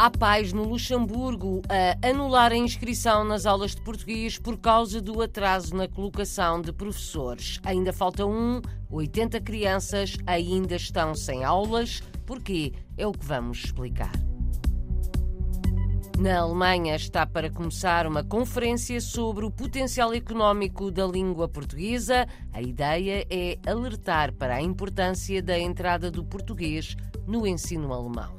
Há pais no Luxemburgo a anular a inscrição nas aulas de português por causa do atraso na colocação de professores. Ainda falta um, 80 crianças ainda estão sem aulas. Porquê? É o que vamos explicar. Na Alemanha está para começar uma conferência sobre o potencial económico da língua portuguesa. A ideia é alertar para a importância da entrada do português no ensino alemão.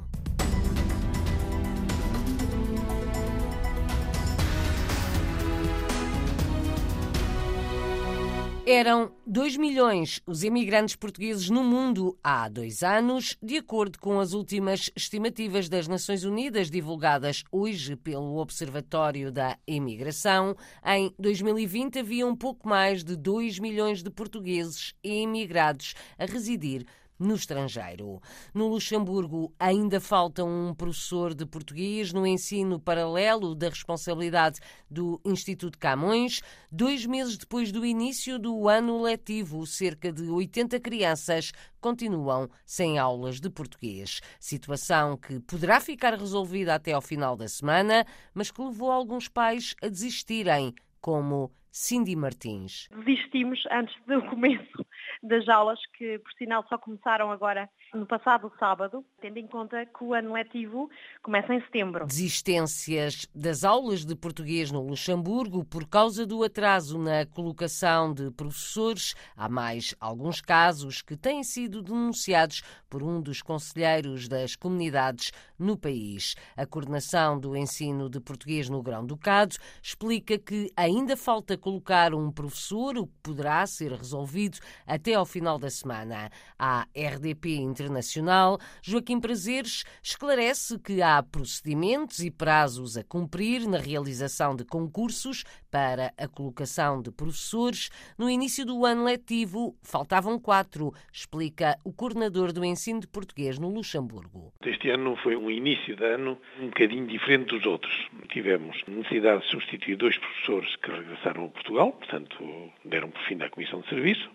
Eram 2 milhões os imigrantes portugueses no mundo há dois anos, de acordo com as últimas estimativas das Nações Unidas divulgadas hoje pelo Observatório da Imigração. Em 2020 havia um pouco mais de 2 milhões de portugueses imigrados a residir no estrangeiro. No Luxemburgo ainda falta um professor de português no ensino paralelo da responsabilidade do Instituto Camões. Dois meses depois do início do ano letivo, cerca de 80 crianças continuam sem aulas de português. Situação que poderá ficar resolvida até ao final da semana, mas que levou alguns pais a desistirem, como Cindy Martins. Desistimos antes do começo das aulas, que por sinal só começaram agora no passado sábado, tendo em conta que o ano letivo começa em setembro. Desistências das aulas de português no Luxemburgo por causa do atraso na colocação de professores. Há mais alguns casos que têm sido denunciados por um dos conselheiros das comunidades no país. A coordenação do ensino de português no Grão-Ducado explica que ainda falta colocar um professor, o que poderá ser resolvido até ao final da semana. A RDP Internacional, Joaquim Prazeres, esclarece que há procedimentos e prazos a cumprir na realização de concursos para a colocação de professores. No início do ano letivo, faltavam quatro, explica o coordenador do ensino de português no Luxemburgo. Este ano foi um início de ano um bocadinho diferente dos outros. Tivemos necessidade de substituir dois professores que regressaram a Portugal, portanto, deram por fim à comissão de serviço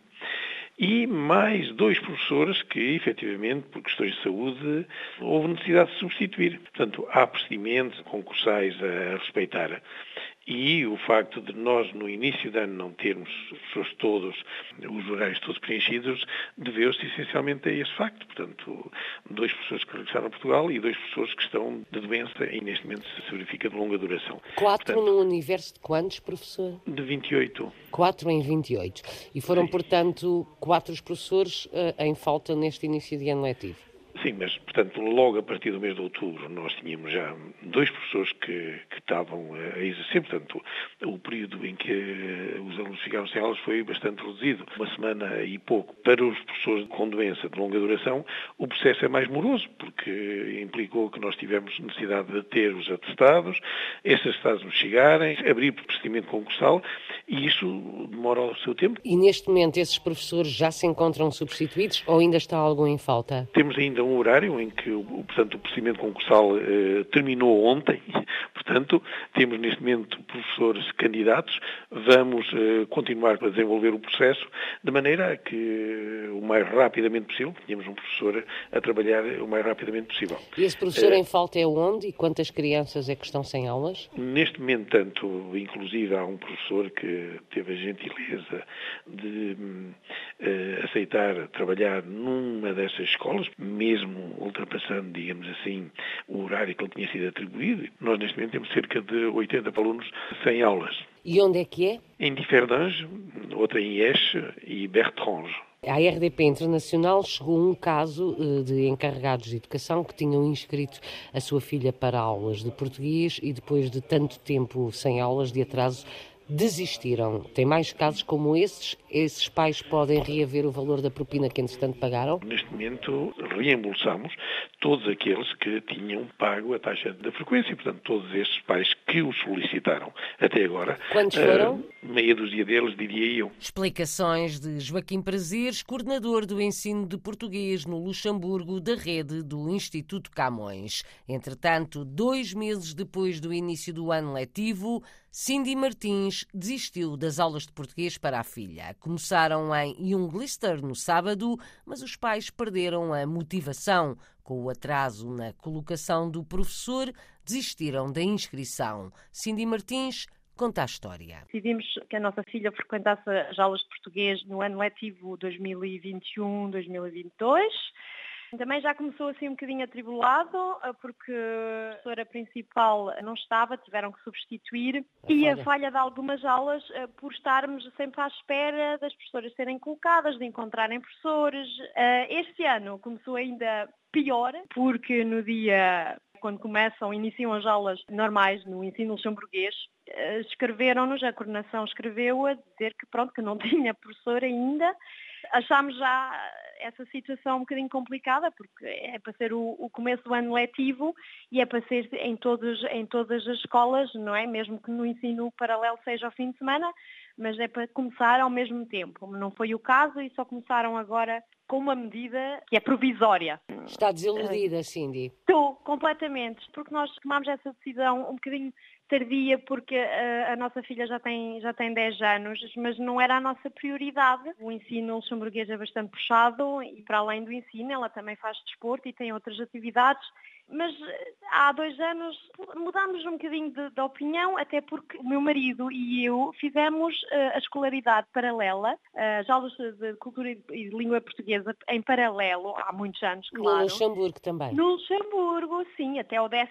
e mais dois professores que, efetivamente, por questões de saúde, houve necessidade de substituir. Portanto, há procedimentos concursais a respeitar. E o facto de nós, no início de ano, não termos os todos, os horários todos preenchidos, deveu-se essencialmente a esse facto. Portanto, dois professores que regressaram a Portugal e dois professores que estão de doença e neste momento se verifica de longa duração. Quatro portanto, no universo de quantos, professor? De 28. Quatro em 28. E foram, Sim. portanto, quatro os professores uh, em falta neste início de ano letivo? Sim, mas, portanto, logo a partir do mês de outubro nós tínhamos já dois professores que, que estavam a exercer, portanto, o período em que os alunos ficaram sem aulas foi bastante reduzido, uma semana e pouco. Para os professores com doença de longa duração, o processo é mais moroso, porque implicou que nós tivemos necessidade de ter os atestados, esses atestados nos chegarem, abrir procedimento concursal, e isso demora o seu tempo. E neste momento esses professores já se encontram substituídos ou ainda está algum em falta? Temos ainda um horário em que, portanto, o procedimento concursal eh, terminou ontem, portanto, temos neste momento professores candidatos, vamos eh, continuar a desenvolver o processo de maneira a que mais rapidamente possível, tenhamos um professor a trabalhar o mais rapidamente possível. E esse professor eh, em falta é onde e quantas crianças é que estão sem aulas? Neste momento, tanto, inclusive, há um professor que teve a gentileza de uh, aceitar trabalhar numa dessas escolas, mesmo mesmo ultrapassando, digamos assim, o horário que ele tinha sido atribuído. Nós, neste momento, temos cerca de 80 alunos sem aulas. E onde é que é? Em Differdange, outra em Eche e Bertrange. A RDP Internacional chegou um caso eh, de encarregados de educação que tinham inscrito a sua filha para aulas de português e depois de tanto tempo sem aulas de atraso desistiram. Tem mais casos como esses? Esses pais podem reaver o valor da propina que, entretanto, pagaram? Neste momento, reembolsamos todos aqueles que tinham pago a taxa da frequência. Portanto, todos estes pais que o solicitaram até agora. Quantos foram? Uh, meia dúzia deles, diria eu. Explicações de Joaquim Prazeres, coordenador do ensino de português no Luxemburgo da rede do Instituto Camões. Entretanto, dois meses depois do início do ano letivo, Cindy Martins desistiu das aulas de português para a filha. Começaram em Junglister no sábado, mas os pais perderam a motivação Com o atraso na colocação do professor, desistiram da inscrição. Cindy Martins conta a história. Decidimos que a nossa filha frequentasse as aulas de português no ano letivo 2021-2022 também já começou assim um bocadinho atribulado, eh, porque a professora principal não estava, tiveram que substituir, a e falha. a falha de algumas aulas eh, por estarmos sempre à espera das professoras serem colocadas, de encontrarem professores. Eh, este ano começou ainda pior, porque no dia quando começam, iniciam as aulas normais no ensino luxemburguês, escreveram-nos, a coordenação escreveu a dizer que pronto, que não tinha professor ainda. Achámos já essa situação um bocadinho complicada, porque é para ser o, o, começo do ano letivo e é para ser em, todos, em todas as escolas, não é? Mesmo que no ensino paralelo seja ao fim de semana, mas é para começar ao mesmo tempo. Não foi o caso e só começaram agora com uma medida que é provisória. Está desiludida, Cindy? Estou, completamente, porque nós tomámos essa decisão um bocadinho tardia porque a, a, nossa filha já tem, já tem 10 anos, mas não era a nossa prioridade. O ensino luxemburguês é bastante puxado e para além do ensino ela também faz desporto e tem outras atividades mas eh, há dois anos mudámos um bocadinho de, de, opinião, até porque o meu marido e eu fizemos uh, a escolaridade paralela, uh, as aulas de cultura e de língua portuguesa em paralelo, há muitos anos, claro. No Luxemburgo também. No Luxemburgo, sim, até o 12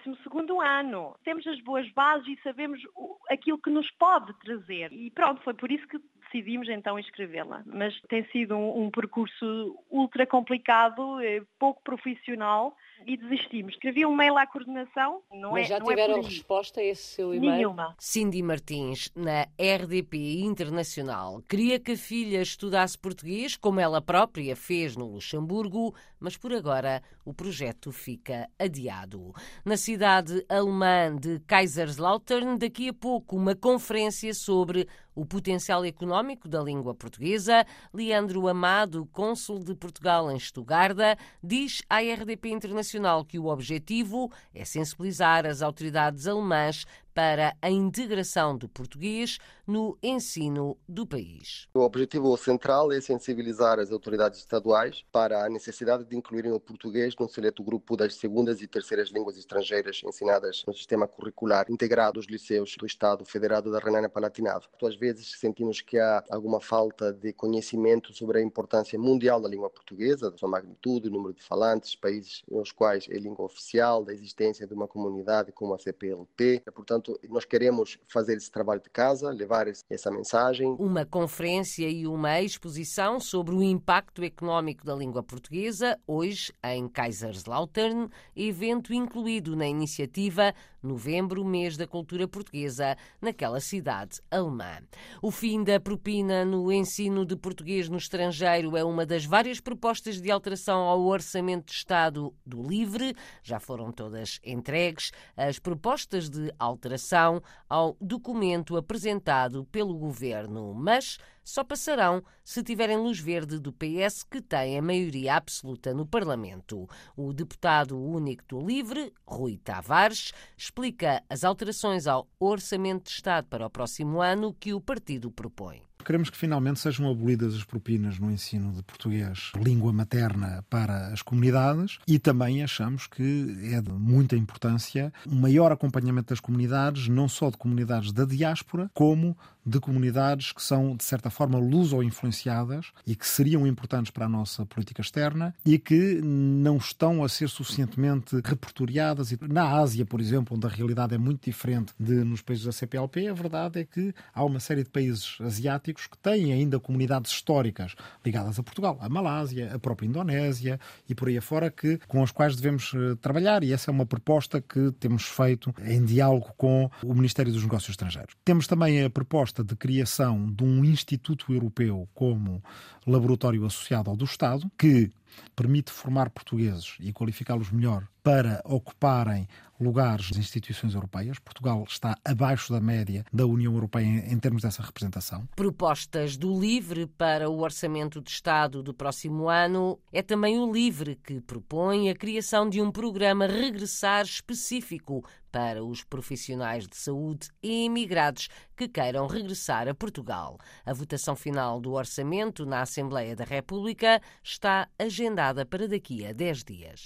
ano. Temos as boas bases e sabemos o, aquilo que nos pode trazer. E pronto, foi por isso que decidimos então inscrevê-la. Mas tem sido um, um percurso ultra complicado, pouco profissional, e desistimos. Escrevi um mail à coordenação, não Mas é já não é tiveram é resposta a esse seu e-mail? Nenhuma. Cindy Martins, na RDP Internacional, queria que a filha estudasse português, como ela própria fez no Luxemburgo, mas por agora o projeto fica adiado. Na cidade alemã de Kaiserslautern, daqui a pouco uma conferência sobre o potencial económico da língua portuguesa. Leandro Amado, cônsul de Portugal em Estugarda, diz à RDP Internacional que o objetivo é sensibilizar as autoridades alemãs para a integração do português no ensino do país. O objetivo central é sensibilizar as autoridades estaduais para a necessidade de incluírem o português num seleto grupo das segundas e terceiras línguas estrangeiras ensinadas no sistema curricular integrado dos liceus do Estado Federado da Renânia-Palatinado. Às vezes sentimos que há alguma falta de conhecimento sobre a importância mundial da língua portuguesa, da sua magnitude, o número de falantes, países nos quais é língua oficial, da existência de uma comunidade como a CPLP. Portanto, Portanto, nós queremos fazer esse trabalho de casa, levar essa mensagem. Uma conferência e uma exposição sobre o impacto económico da língua portuguesa, hoje em Kaiserslautern, evento incluído na iniciativa Novembro, mês da cultura portuguesa, naquela cidade alemã. O fim da propina no ensino de português no estrangeiro é uma das várias propostas de alteração ao Orçamento de Estado do LIVRE. Já foram todas entregues as propostas de alteração alteração ao documento apresentado pelo governo, mas só passarão se tiverem luz verde do PS, que tem a maioria absoluta no Parlamento. O deputado único do Livre, Rui Tavares, explica as alterações ao Orçamento de Estado para o próximo ano que o partido propõe. Queremos que finalmente sejam abolidas as propinas no ensino de português, língua materna para as comunidades, e também achamos que é de muita importância um maior acompanhamento das comunidades, não só de comunidades da diáspora, como de comunidades que são, de certa forma, luso-influenciadas e que seriam importantes para a nossa política externa e que não estão a ser suficientemente repertoriadas. Na Ásia, por exemplo, onde a realidade é muito diferente de nos países da CPLP, a verdade é que há uma série de países asiáticos que têm ainda comunidades históricas ligadas a Portugal, a Malásia, a própria Indonésia e por aí afora, que, com as quais devemos eh, trabalhar e essa é uma proposta que temos feito em diálogo com o Ministério dos Negócios Estrangeiros. Temos também a proposta de criação de um Instituto Europeu como laboratório associado ao do Estado, que permite formar portugueses e qualificá-los melhor para ocuparem lugares das instituições europeias. Portugal está abaixo da média da União Europeia em termos dessa representação. Propostas do LIVRE para o Orçamento de Estado do próximo ano. É também o LIVRE que propõe a criação de um programa regressar específico para os profissionais de saúde e imigrados que queiram regressar a Portugal. A votação final do orçamento na Assembleia da República está agendada para daqui a 10 dias.